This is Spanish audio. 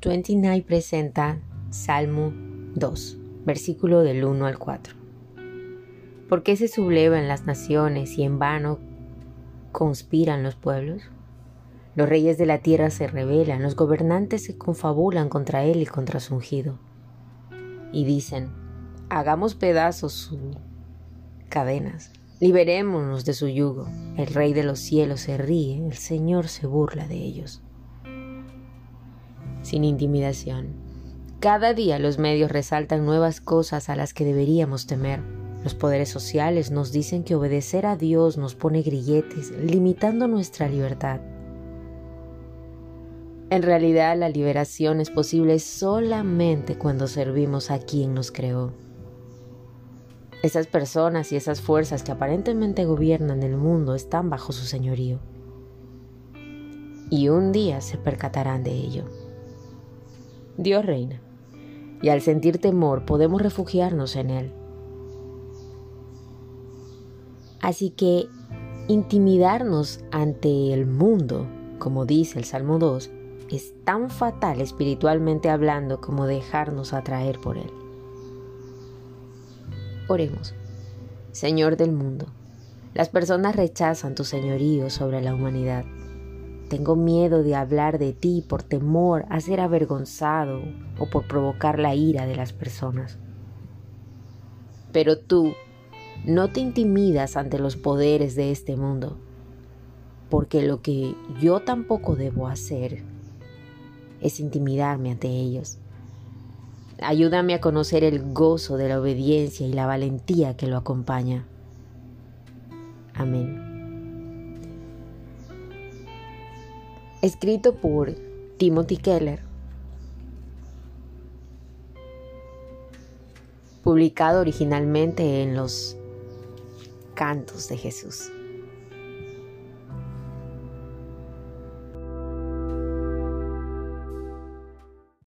29 presenta Salmo 2, versículo del 1 al 4. ¿Por qué se sublevan las naciones y en vano conspiran los pueblos? Los reyes de la tierra se rebelan, los gobernantes se confabulan contra él y contra su ungido. Y dicen, hagamos pedazos sus cadenas, liberémonos de su yugo. El rey de los cielos se ríe, el Señor se burla de ellos sin intimidación. Cada día los medios resaltan nuevas cosas a las que deberíamos temer. Los poderes sociales nos dicen que obedecer a Dios nos pone grilletes, limitando nuestra libertad. En realidad la liberación es posible solamente cuando servimos a quien nos creó. Esas personas y esas fuerzas que aparentemente gobiernan el mundo están bajo su señorío. Y un día se percatarán de ello. Dios reina, y al sentir temor podemos refugiarnos en Él. Así que intimidarnos ante el mundo, como dice el Salmo 2, es tan fatal espiritualmente hablando como dejarnos atraer por Él. Oremos. Señor del mundo, las personas rechazan tu señorío sobre la humanidad. Tengo miedo de hablar de ti por temor a ser avergonzado o por provocar la ira de las personas. Pero tú no te intimidas ante los poderes de este mundo, porque lo que yo tampoco debo hacer es intimidarme ante ellos. Ayúdame a conocer el gozo de la obediencia y la valentía que lo acompaña. Amén. Escrito por Timothy Keller, publicado originalmente en los Cantos de Jesús.